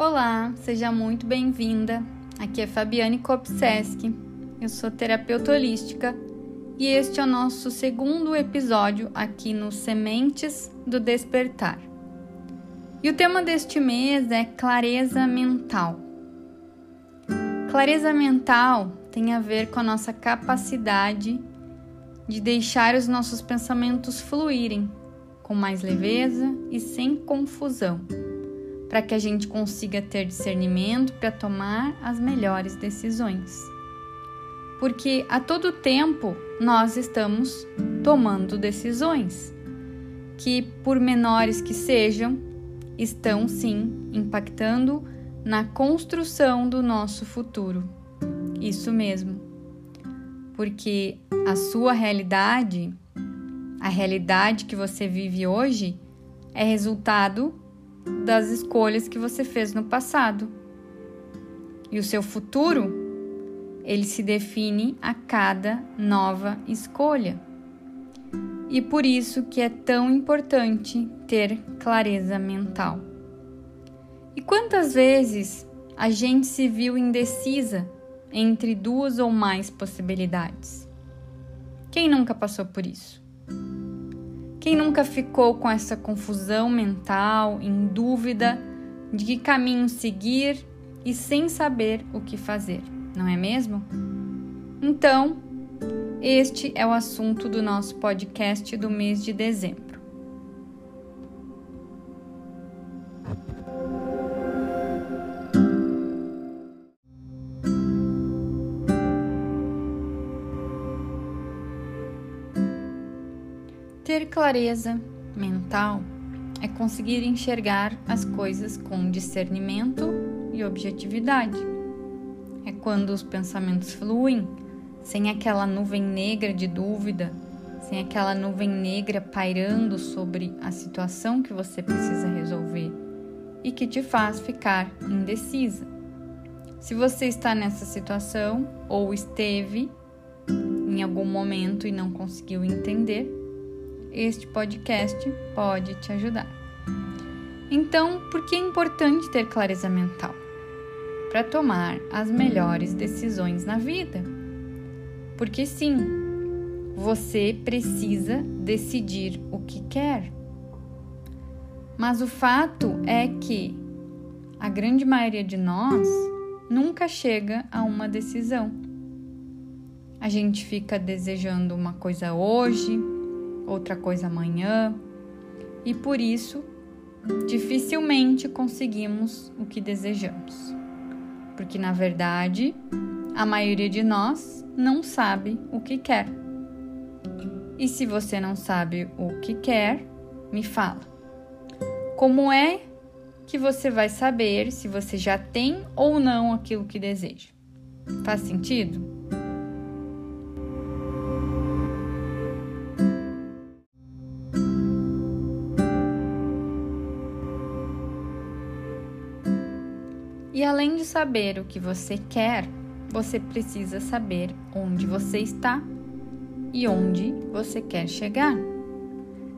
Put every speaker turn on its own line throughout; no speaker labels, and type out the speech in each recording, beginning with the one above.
Olá, seja muito bem-vinda. Aqui é Fabiane Kopseski. Eu sou terapeuta holística e este é o nosso segundo episódio aqui no Sementes do Despertar. E o tema deste mês é clareza mental. Clareza mental tem a ver com a nossa capacidade de deixar os nossos pensamentos fluírem com mais leveza e sem confusão para que a gente consiga ter discernimento para tomar as melhores decisões. Porque a todo tempo nós estamos tomando decisões que, por menores que sejam, estão sim impactando na construção do nosso futuro. Isso mesmo. Porque a sua realidade, a realidade que você vive hoje, é resultado das escolhas que você fez no passado. E o seu futuro, ele se define a cada nova escolha. E por isso que é tão importante ter clareza mental. E quantas vezes a gente se viu indecisa entre duas ou mais possibilidades? Quem nunca passou por isso? Quem nunca ficou com essa confusão mental, em dúvida de que caminho seguir e sem saber o que fazer, não é mesmo? Então, este é o assunto do nosso podcast do mês de dezembro. Clareza mental é conseguir enxergar as coisas com discernimento e objetividade. É quando os pensamentos fluem sem aquela nuvem negra de dúvida, sem aquela nuvem negra pairando sobre a situação que você precisa resolver e que te faz ficar indecisa. Se você está nessa situação ou esteve em algum momento e não conseguiu entender, este podcast pode te ajudar. Então, por que é importante ter clareza mental? Para tomar as melhores decisões na vida. Porque sim, você precisa decidir o que quer. Mas o fato é que a grande maioria de nós nunca chega a uma decisão. A gente fica desejando uma coisa hoje, outra coisa amanhã, e por isso dificilmente conseguimos o que desejamos. Porque na verdade, a maioria de nós não sabe o que quer. E se você não sabe o que quer, me fala. Como é que você vai saber se você já tem ou não aquilo que deseja? Faz sentido? E além de saber o que você quer, você precisa saber onde você está e onde você quer chegar.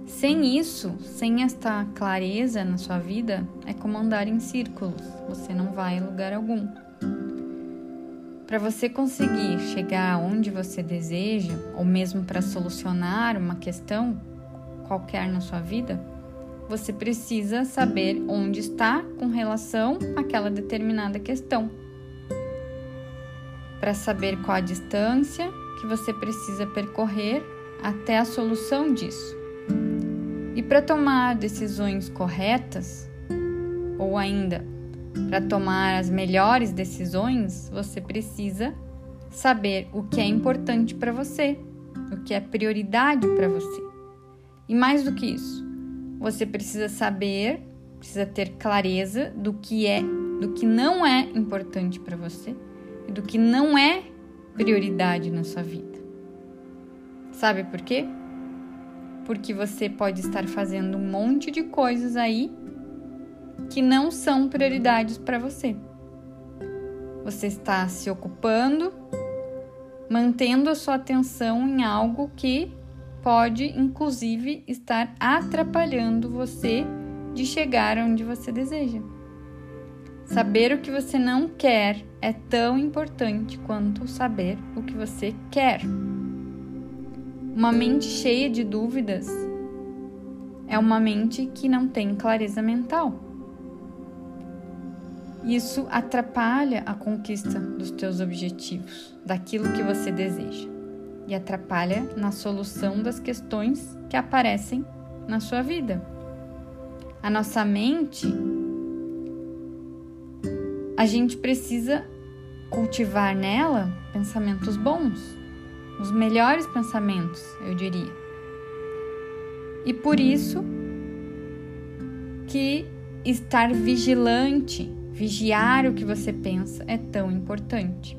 Sem isso, sem esta clareza na sua vida, é como andar em círculos, você não vai a lugar algum. Para você conseguir chegar onde você deseja, ou mesmo para solucionar uma questão qualquer na sua vida, você precisa saber onde está com relação àquela determinada questão. Para saber qual a distância que você precisa percorrer até a solução disso. E para tomar decisões corretas, ou ainda para tomar as melhores decisões, você precisa saber o que é importante para você, o que é prioridade para você. E mais do que isso, você precisa saber, precisa ter clareza do que é, do que não é importante para você e do que não é prioridade na sua vida. Sabe por quê? Porque você pode estar fazendo um monte de coisas aí que não são prioridades para você. Você está se ocupando, mantendo a sua atenção em algo que pode inclusive estar atrapalhando você de chegar onde você deseja. Saber o que você não quer é tão importante quanto saber o que você quer. Uma mente cheia de dúvidas é uma mente que não tem clareza mental. Isso atrapalha a conquista dos teus objetivos, daquilo que você deseja, e atrapalha na solução das questões que aparecem na sua vida. A nossa mente, a gente precisa cultivar nela pensamentos bons, os melhores pensamentos, eu diria. E por isso que estar vigilante, vigiar o que você pensa é tão importante.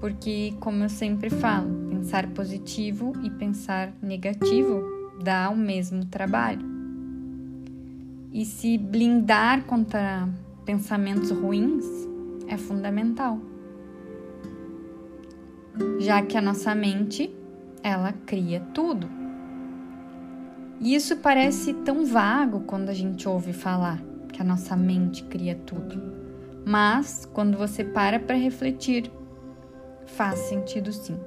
Porque, como eu sempre falo, pensar positivo e pensar negativo dá o mesmo trabalho. E se blindar contra pensamentos ruins é fundamental já que a nossa mente ela cria tudo. E isso parece tão vago quando a gente ouve falar que a nossa mente cria tudo. Mas quando você para para refletir, faz sentido sim.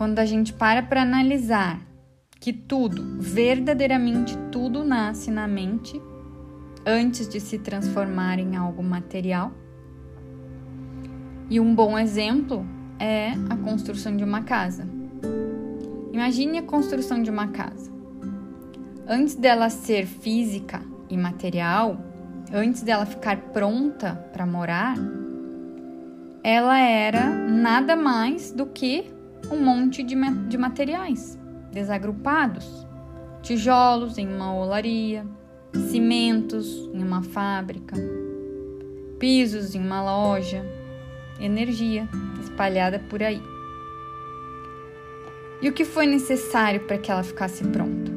Quando a gente para para analisar que tudo, verdadeiramente tudo nasce na mente antes de se transformar em algo material, e um bom exemplo é a construção de uma casa. Imagine a construção de uma casa. Antes dela ser física e material, antes dela ficar pronta para morar, ela era nada mais do que um monte de, de materiais desagrupados: tijolos em uma olaria, cimentos em uma fábrica, pisos em uma loja energia espalhada por aí. E o que foi necessário para que ela ficasse pronta?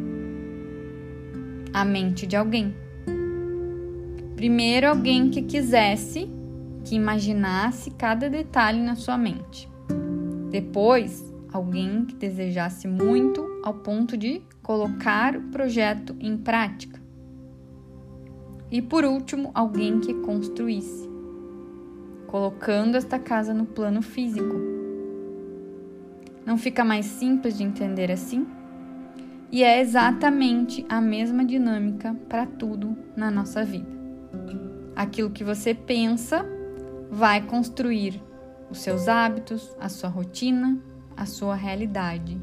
A mente de alguém. Primeiro, alguém que quisesse, que imaginasse cada detalhe na sua mente. Depois, alguém que desejasse muito ao ponto de colocar o projeto em prática. E por último, alguém que construísse colocando esta casa no plano físico. Não fica mais simples de entender assim? E é exatamente a mesma dinâmica para tudo na nossa vida. Aquilo que você pensa vai construir os seus hábitos, a sua rotina, a sua realidade.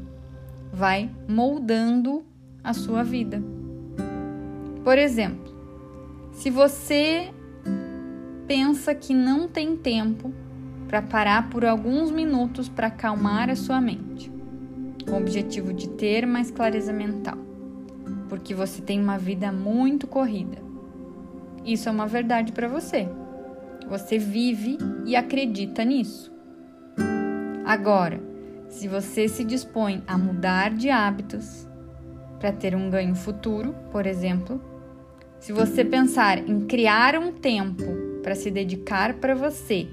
Vai moldando a sua vida. Por exemplo, se você pensa que não tem tempo para parar por alguns minutos para acalmar a sua mente, com o objetivo de ter mais clareza mental, porque você tem uma vida muito corrida. Isso é uma verdade para você. Você vive e acredita nisso. Agora, se você se dispõe a mudar de hábitos para ter um ganho futuro, por exemplo, se você pensar em criar um tempo para se dedicar para você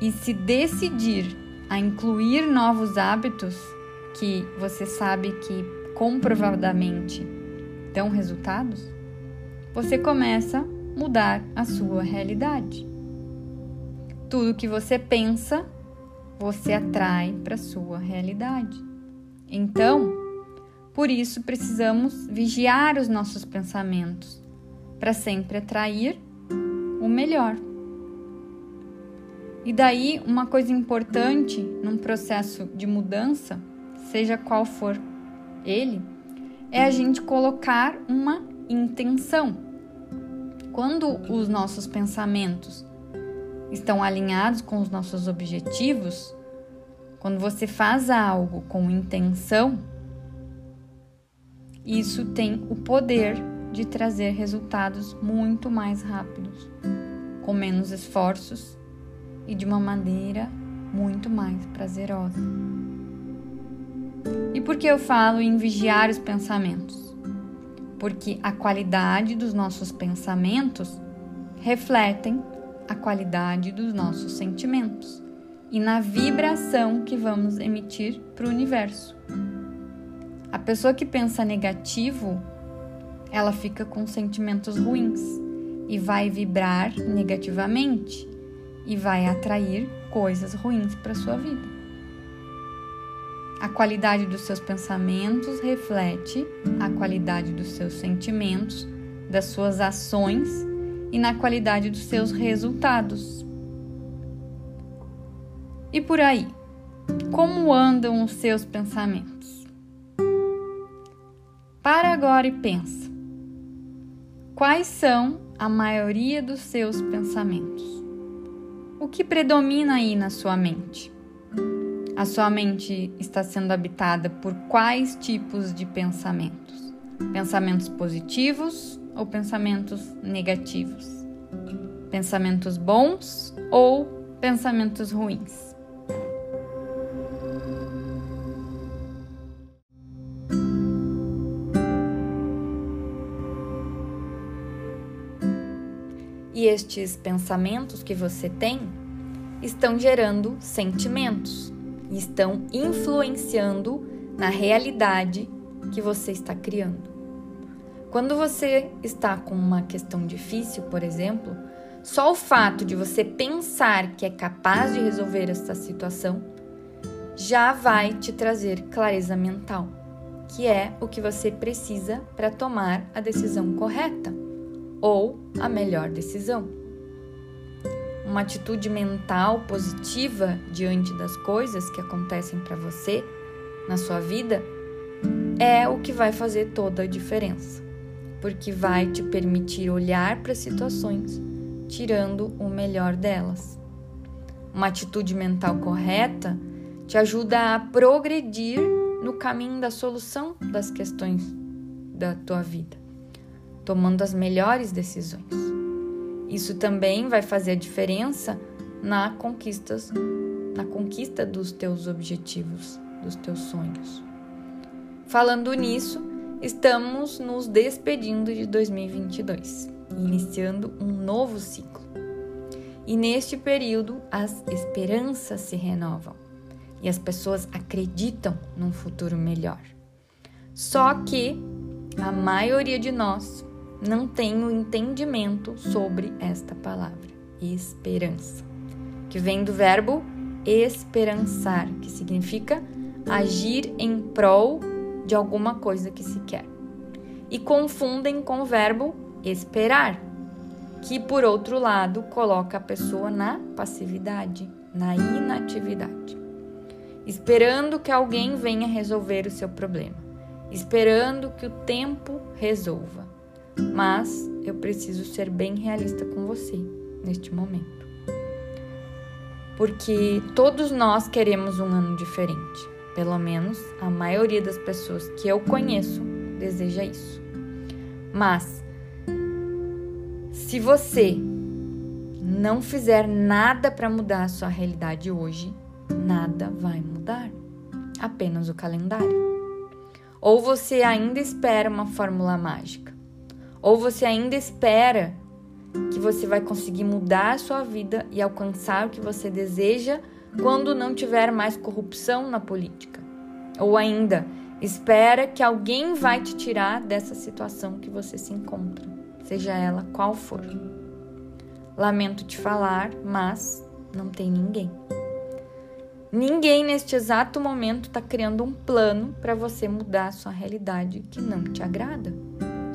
e se decidir a incluir novos hábitos que você sabe que comprovadamente dão resultados, você começa mudar a sua realidade. Tudo que você pensa, você atrai para sua realidade. Então, por isso precisamos vigiar os nossos pensamentos para sempre atrair o melhor. E daí, uma coisa importante num processo de mudança, seja qual for ele, é a gente colocar uma intenção. Quando os nossos pensamentos estão alinhados com os nossos objetivos, quando você faz algo com intenção, isso tem o poder de trazer resultados muito mais rápidos, com menos esforços e de uma maneira muito mais prazerosa. E por que eu falo em vigiar os pensamentos? Porque a qualidade dos nossos pensamentos refletem a qualidade dos nossos sentimentos e na vibração que vamos emitir para o universo. A pessoa que pensa negativo ela fica com sentimentos ruins. e vai vibrar negativamente e vai atrair coisas ruins para sua vida. A qualidade dos seus pensamentos reflete a qualidade dos seus sentimentos, das suas ações e na qualidade dos seus resultados. E por aí, como andam os seus pensamentos? Para agora e pensa. Quais são a maioria dos seus pensamentos? O que predomina aí na sua mente? A sua mente está sendo habitada por quais tipos de pensamentos? Pensamentos positivos ou pensamentos negativos? Pensamentos bons ou pensamentos ruins? E estes pensamentos que você tem estão gerando sentimentos e estão influenciando na realidade que você está criando. Quando você está com uma questão difícil, por exemplo, só o fato de você pensar que é capaz de resolver essa situação já vai te trazer clareza mental, que é o que você precisa para tomar a decisão correta ou a melhor decisão. Uma atitude mental positiva diante das coisas que acontecem para você na sua vida é o que vai fazer toda a diferença, porque vai te permitir olhar para situações tirando o melhor delas. Uma atitude mental correta te ajuda a progredir no caminho da solução das questões da tua vida tomando as melhores decisões. Isso também vai fazer a diferença na conquistas, na conquista dos teus objetivos, dos teus sonhos. Falando nisso, estamos nos despedindo de 2022, iniciando um novo ciclo. E neste período, as esperanças se renovam e as pessoas acreditam num futuro melhor. Só que a maioria de nós não tem o entendimento sobre esta palavra, esperança, que vem do verbo esperançar, que significa agir em prol de alguma coisa que se quer. E confundem com o verbo esperar, que por outro lado coloca a pessoa na passividade, na inatividade, esperando que alguém venha resolver o seu problema, esperando que o tempo resolva mas eu preciso ser bem realista com você neste momento. Porque todos nós queremos um ano diferente. Pelo menos a maioria das pessoas que eu conheço deseja isso. Mas se você não fizer nada para mudar a sua realidade hoje, nada vai mudar. Apenas o calendário. Ou você ainda espera uma fórmula mágica ou você ainda espera que você vai conseguir mudar a sua vida e alcançar o que você deseja quando não tiver mais corrupção na política? Ou ainda, espera que alguém vai te tirar dessa situação que você se encontra, seja ela qual for. Lamento te falar, mas não tem ninguém. Ninguém neste exato momento está criando um plano para você mudar a sua realidade que não te agrada.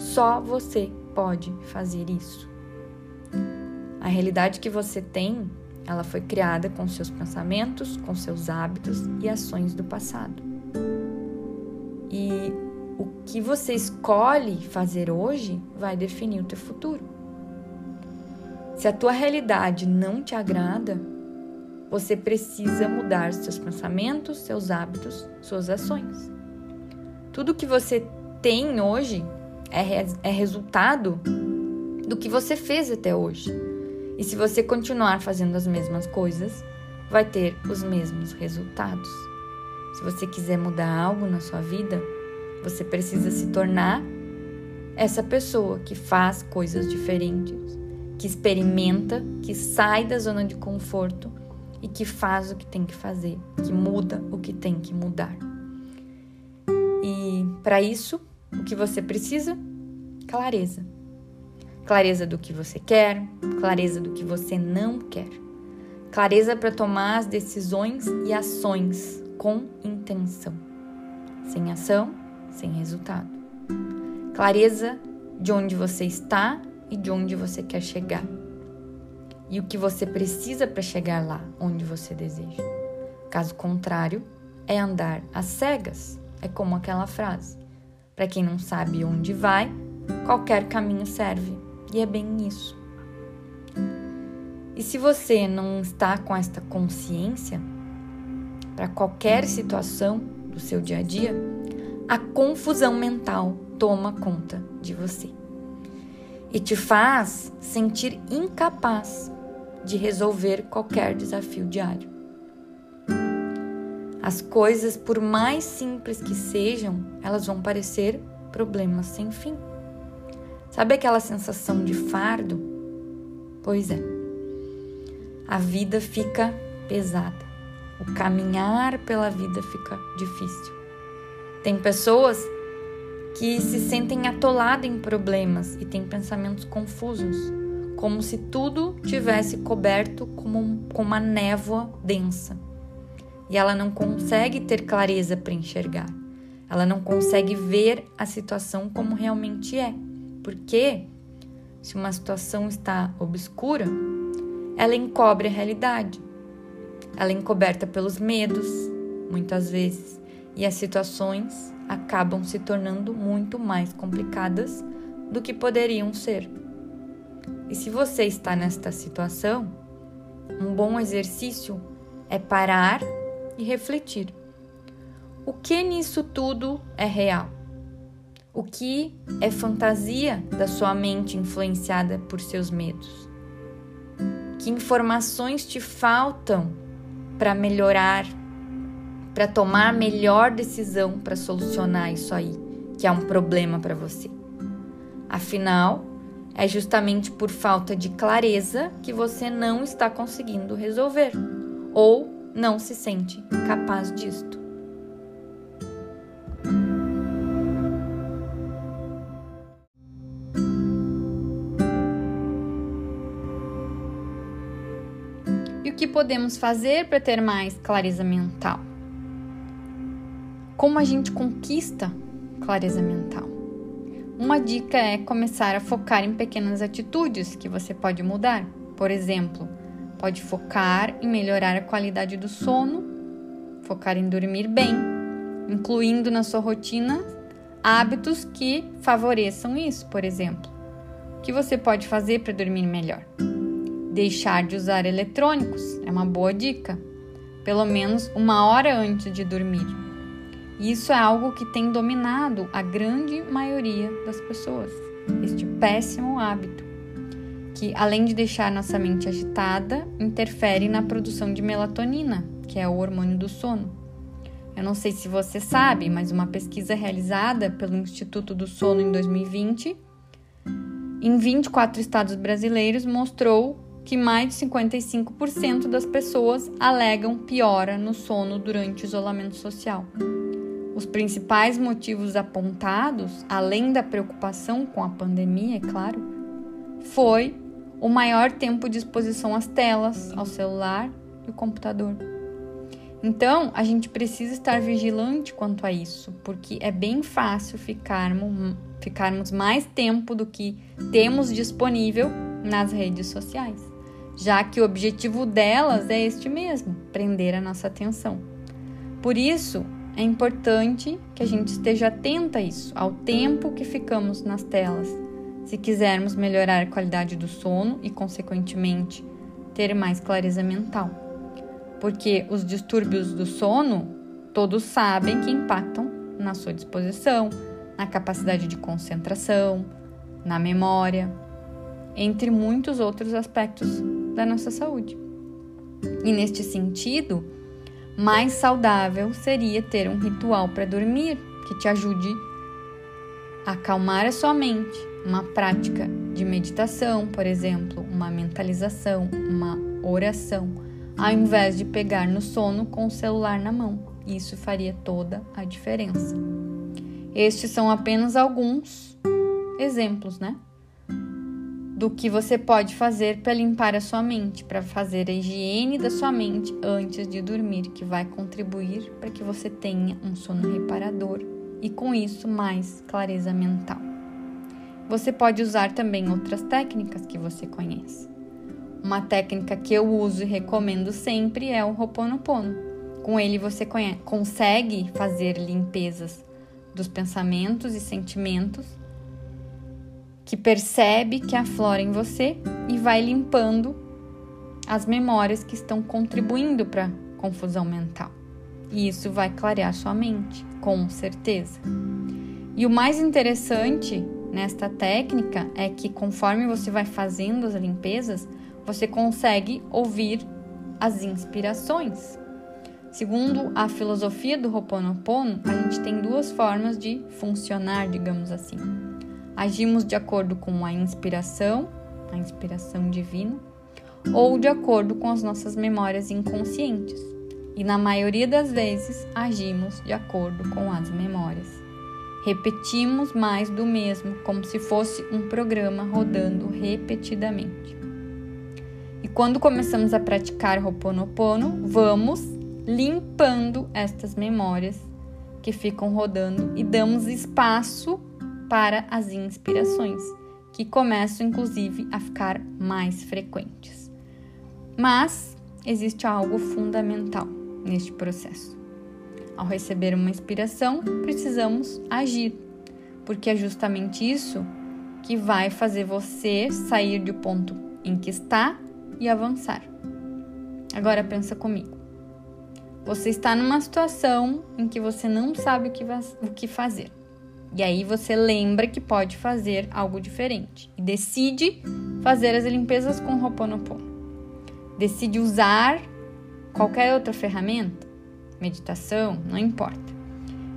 Só você pode fazer isso. A realidade que você tem, ela foi criada com seus pensamentos, com seus hábitos e ações do passado. E o que você escolhe fazer hoje vai definir o teu futuro. Se a tua realidade não te agrada, você precisa mudar seus pensamentos, seus hábitos, suas ações. Tudo que você tem hoje é, é resultado do que você fez até hoje. E se você continuar fazendo as mesmas coisas, vai ter os mesmos resultados. Se você quiser mudar algo na sua vida, você precisa se tornar essa pessoa que faz coisas diferentes, que experimenta, que sai da zona de conforto e que faz o que tem que fazer, que muda o que tem que mudar. E para isso, o que você precisa? Clareza. Clareza do que você quer, clareza do que você não quer. Clareza para tomar as decisões e ações com intenção. Sem ação, sem resultado. Clareza de onde você está e de onde você quer chegar. E o que você precisa para chegar lá onde você deseja. Caso contrário, é andar às cegas. É como aquela frase: para quem não sabe onde vai, qualquer caminho serve. E é bem isso. E se você não está com esta consciência para qualquer situação do seu dia a dia, a confusão mental toma conta de você e te faz sentir incapaz de resolver qualquer desafio diário. As coisas, por mais simples que sejam, elas vão parecer problemas sem fim. Sabe aquela sensação de fardo? Pois é. A vida fica pesada. O caminhar pela vida fica difícil. Tem pessoas que se sentem atoladas em problemas e têm pensamentos confusos, como se tudo tivesse coberto com uma névoa densa e ela não consegue ter clareza para enxergar. Ela não consegue ver a situação como realmente é. Porque se uma situação está obscura, ela encobre a realidade. Ela é encoberta pelos medos, muitas vezes, e as situações acabam se tornando muito mais complicadas do que poderiam ser. E se você está nesta situação, um bom exercício é parar e refletir. O que nisso tudo é real? O que é fantasia da sua mente influenciada por seus medos? Que informações te faltam para melhorar, para tomar a melhor decisão para solucionar isso aí, que é um problema para você? Afinal, é justamente por falta de clareza que você não está conseguindo resolver ou não se sente capaz disto. E o que podemos fazer para ter mais clareza mental? Como a gente conquista clareza mental? Uma dica é começar a focar em pequenas atitudes que você pode mudar. Por exemplo, Pode focar em melhorar a qualidade do sono, focar em dormir bem, incluindo na sua rotina hábitos que favoreçam isso, por exemplo. O que você pode fazer para dormir melhor? Deixar de usar eletrônicos é uma boa dica, pelo menos uma hora antes de dormir. Isso é algo que tem dominado a grande maioria das pessoas, este péssimo hábito que, além de deixar nossa mente agitada, interfere na produção de melatonina, que é o hormônio do sono. Eu não sei se você sabe, mas uma pesquisa realizada pelo Instituto do Sono em 2020, em 24 estados brasileiros, mostrou que mais de 55% das pessoas alegam piora no sono durante o isolamento social. Os principais motivos apontados, além da preocupação com a pandemia, é claro, foi o maior tempo de exposição às telas, ao celular e ao computador. Então, a gente precisa estar vigilante quanto a isso, porque é bem fácil ficarmos, ficarmos mais tempo do que temos disponível nas redes sociais, já que o objetivo delas é este mesmo: prender a nossa atenção. Por isso, é importante que a gente esteja atenta a isso, ao tempo que ficamos nas telas se quisermos melhorar a qualidade do sono e, consequentemente, ter mais clareza mental. Porque os distúrbios do sono, todos sabem que impactam na sua disposição, na capacidade de concentração, na memória, entre muitos outros aspectos da nossa saúde. E neste sentido, mais saudável seria ter um ritual para dormir que te ajude a acalmar a sua mente, uma prática de meditação, por exemplo, uma mentalização, uma oração, ao invés de pegar no sono com o celular na mão. Isso faria toda a diferença. Estes são apenas alguns exemplos, né? do que você pode fazer para limpar a sua mente, para fazer a higiene da sua mente antes de dormir, que vai contribuir para que você tenha um sono reparador e com isso mais clareza mental. Você pode usar também outras técnicas que você conhece. Uma técnica que eu uso e recomendo sempre é o Ho'oponopono. Com ele você conhece, consegue fazer limpezas dos pensamentos e sentimentos que percebe que aflora em você e vai limpando as memórias que estão contribuindo para confusão mental. E isso vai clarear sua mente, com certeza. E o mais interessante nesta técnica é que conforme você vai fazendo as limpezas, você consegue ouvir as inspirações. Segundo a filosofia do Ho'oponopono, a gente tem duas formas de funcionar, digamos assim. Agimos de acordo com a inspiração, a inspiração divina, ou de acordo com as nossas memórias inconscientes. E na maioria das vezes agimos de acordo com as memórias. Repetimos mais do mesmo, como se fosse um programa rodando repetidamente. E quando começamos a praticar Ho'oponopono, vamos limpando estas memórias que ficam rodando e damos espaço para as inspirações, que começam inclusive a ficar mais frequentes. Mas existe algo fundamental neste processo. Ao receber uma inspiração, precisamos agir, porque é justamente isso que vai fazer você sair do ponto em que está e avançar. Agora pensa comigo. Você está numa situação em que você não sabe o que, o que fazer. E aí você lembra que pode fazer algo diferente e decide fazer as limpezas com Ho'oponopono. Decide usar qualquer outra ferramenta, meditação, não importa.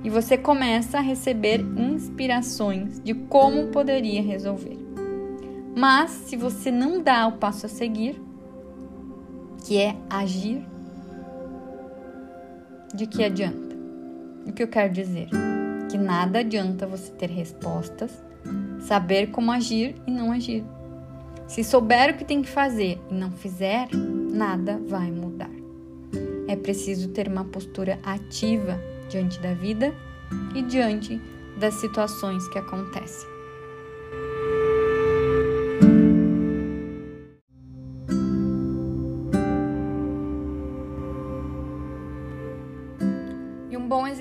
E você começa a receber inspirações de como poderia resolver. Mas se você não dá o passo a seguir, que é agir, de que adianta? O que eu quero dizer? que nada adianta você ter respostas, saber como agir e não agir. Se souber o que tem que fazer e não fizer, nada vai mudar. É preciso ter uma postura ativa diante da vida e diante das situações que acontecem.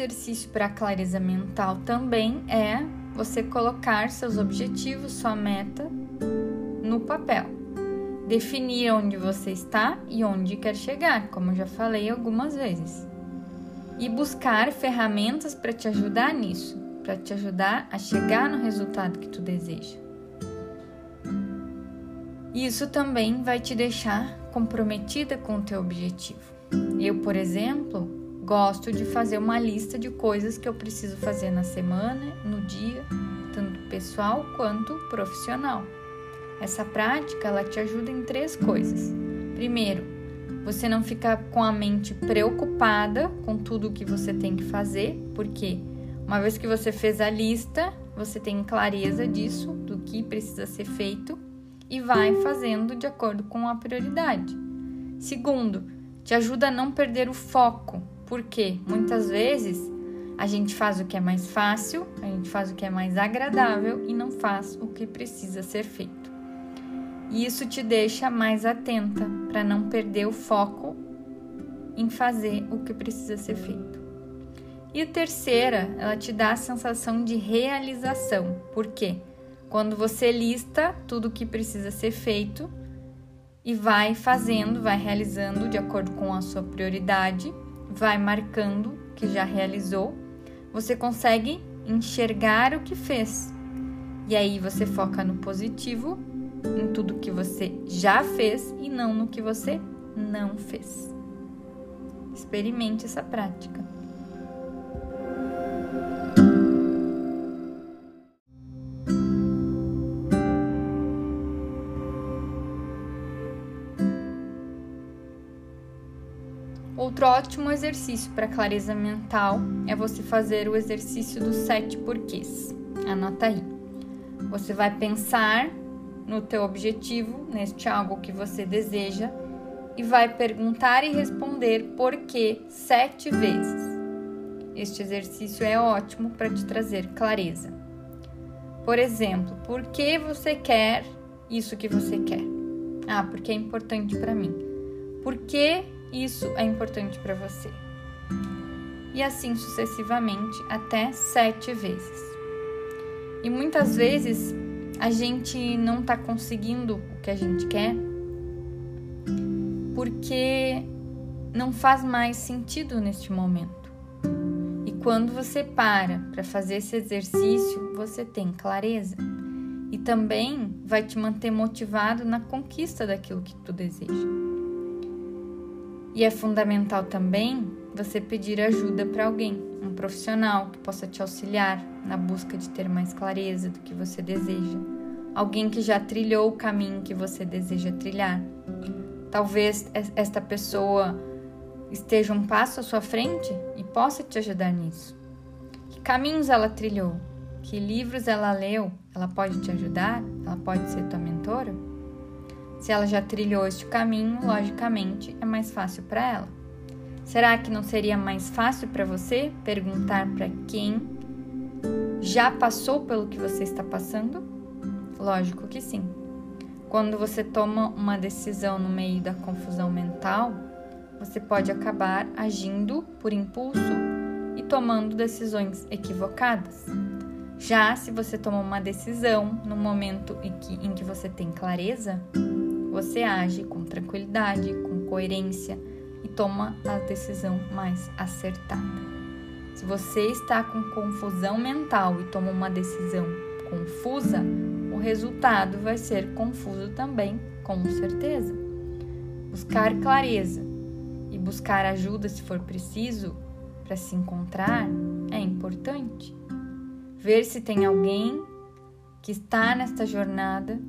exercício para clareza mental também é você colocar seus objetivos, sua meta no papel. Definir onde você está e onde quer chegar, como já falei algumas vezes. E buscar ferramentas para te ajudar nisso, para te ajudar a chegar no resultado que tu deseja. Isso também vai te deixar comprometida com o teu objetivo. Eu, por exemplo, Gosto de fazer uma lista de coisas que eu preciso fazer na semana, no dia, tanto pessoal quanto profissional. Essa prática ela te ajuda em três coisas. Primeiro, você não fica com a mente preocupada com tudo o que você tem que fazer, porque uma vez que você fez a lista, você tem clareza disso, do que precisa ser feito e vai fazendo de acordo com a prioridade. Segundo, te ajuda a não perder o foco porque muitas vezes a gente faz o que é mais fácil, a gente faz o que é mais agradável e não faz o que precisa ser feito. E isso te deixa mais atenta para não perder o foco em fazer o que precisa ser feito. E a terceira, ela te dá a sensação de realização. Por quê? Quando você lista tudo o que precisa ser feito e vai fazendo, vai realizando de acordo com a sua prioridade, vai marcando que já realizou, você consegue enxergar o que fez. E aí você foca no positivo, em tudo que você já fez e não no que você não fez. Experimente essa prática. Outro ótimo exercício para clareza mental é você fazer o exercício dos sete porquês. Anota aí. Você vai pensar no teu objetivo, neste algo que você deseja, e vai perguntar e responder por que sete vezes. Este exercício é ótimo para te trazer clareza. Por exemplo, por que você quer isso que você quer? Ah, porque é importante para mim. Por que isso é importante para você? E assim sucessivamente até sete vezes. E muitas vezes a gente não está conseguindo o que a gente quer porque não faz mais sentido neste momento. E quando você para para fazer esse exercício, você tem clareza e também vai te manter motivado na conquista daquilo que tu deseja. E é fundamental também você pedir ajuda para alguém, um profissional que possa te auxiliar na busca de ter mais clareza do que você deseja, alguém que já trilhou o caminho que você deseja trilhar Talvez esta pessoa esteja um passo à sua frente e possa te ajudar nisso. Que caminhos ela trilhou? Que livros ela leu? Ela pode te ajudar? Ela pode ser tua mentora? Se ela já trilhou este caminho, logicamente é mais fácil para ela. Será que não seria mais fácil para você perguntar para quem já passou pelo que você está passando? Lógico que sim. Quando você toma uma decisão no meio da confusão mental, você pode acabar agindo por impulso e tomando decisões equivocadas. Já se você toma uma decisão no momento em que, em que você tem clareza, você age com tranquilidade, com coerência e toma a decisão mais acertada. Se você está com confusão mental e toma uma decisão confusa, o resultado vai ser confuso também, com certeza. Buscar clareza e buscar ajuda se for preciso para se encontrar é importante. Ver se tem alguém que está nesta jornada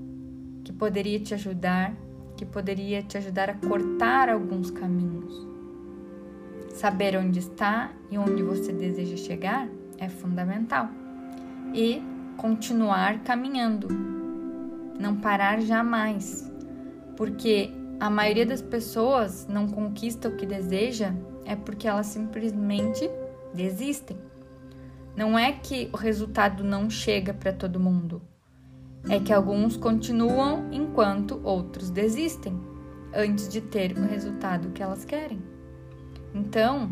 que poderia te ajudar, que poderia te ajudar a cortar alguns caminhos. Saber onde está e onde você deseja chegar é fundamental. E continuar caminhando, não parar jamais, porque a maioria das pessoas não conquista o que deseja é porque elas simplesmente desistem. Não é que o resultado não chega para todo mundo, é que alguns continuam enquanto outros desistem antes de ter o resultado que elas querem. Então,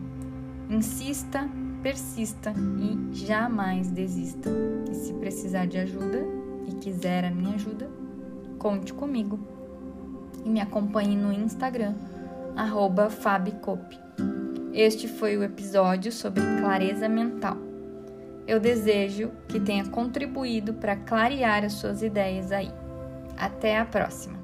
insista persista e jamais desista. E se precisar de ajuda e quiser a minha ajuda, conte comigo e me acompanhe no Instagram, FabiCope. Este foi o episódio sobre clareza mental. Eu desejo que tenha contribuído para clarear as suas ideias aí. Até a próxima!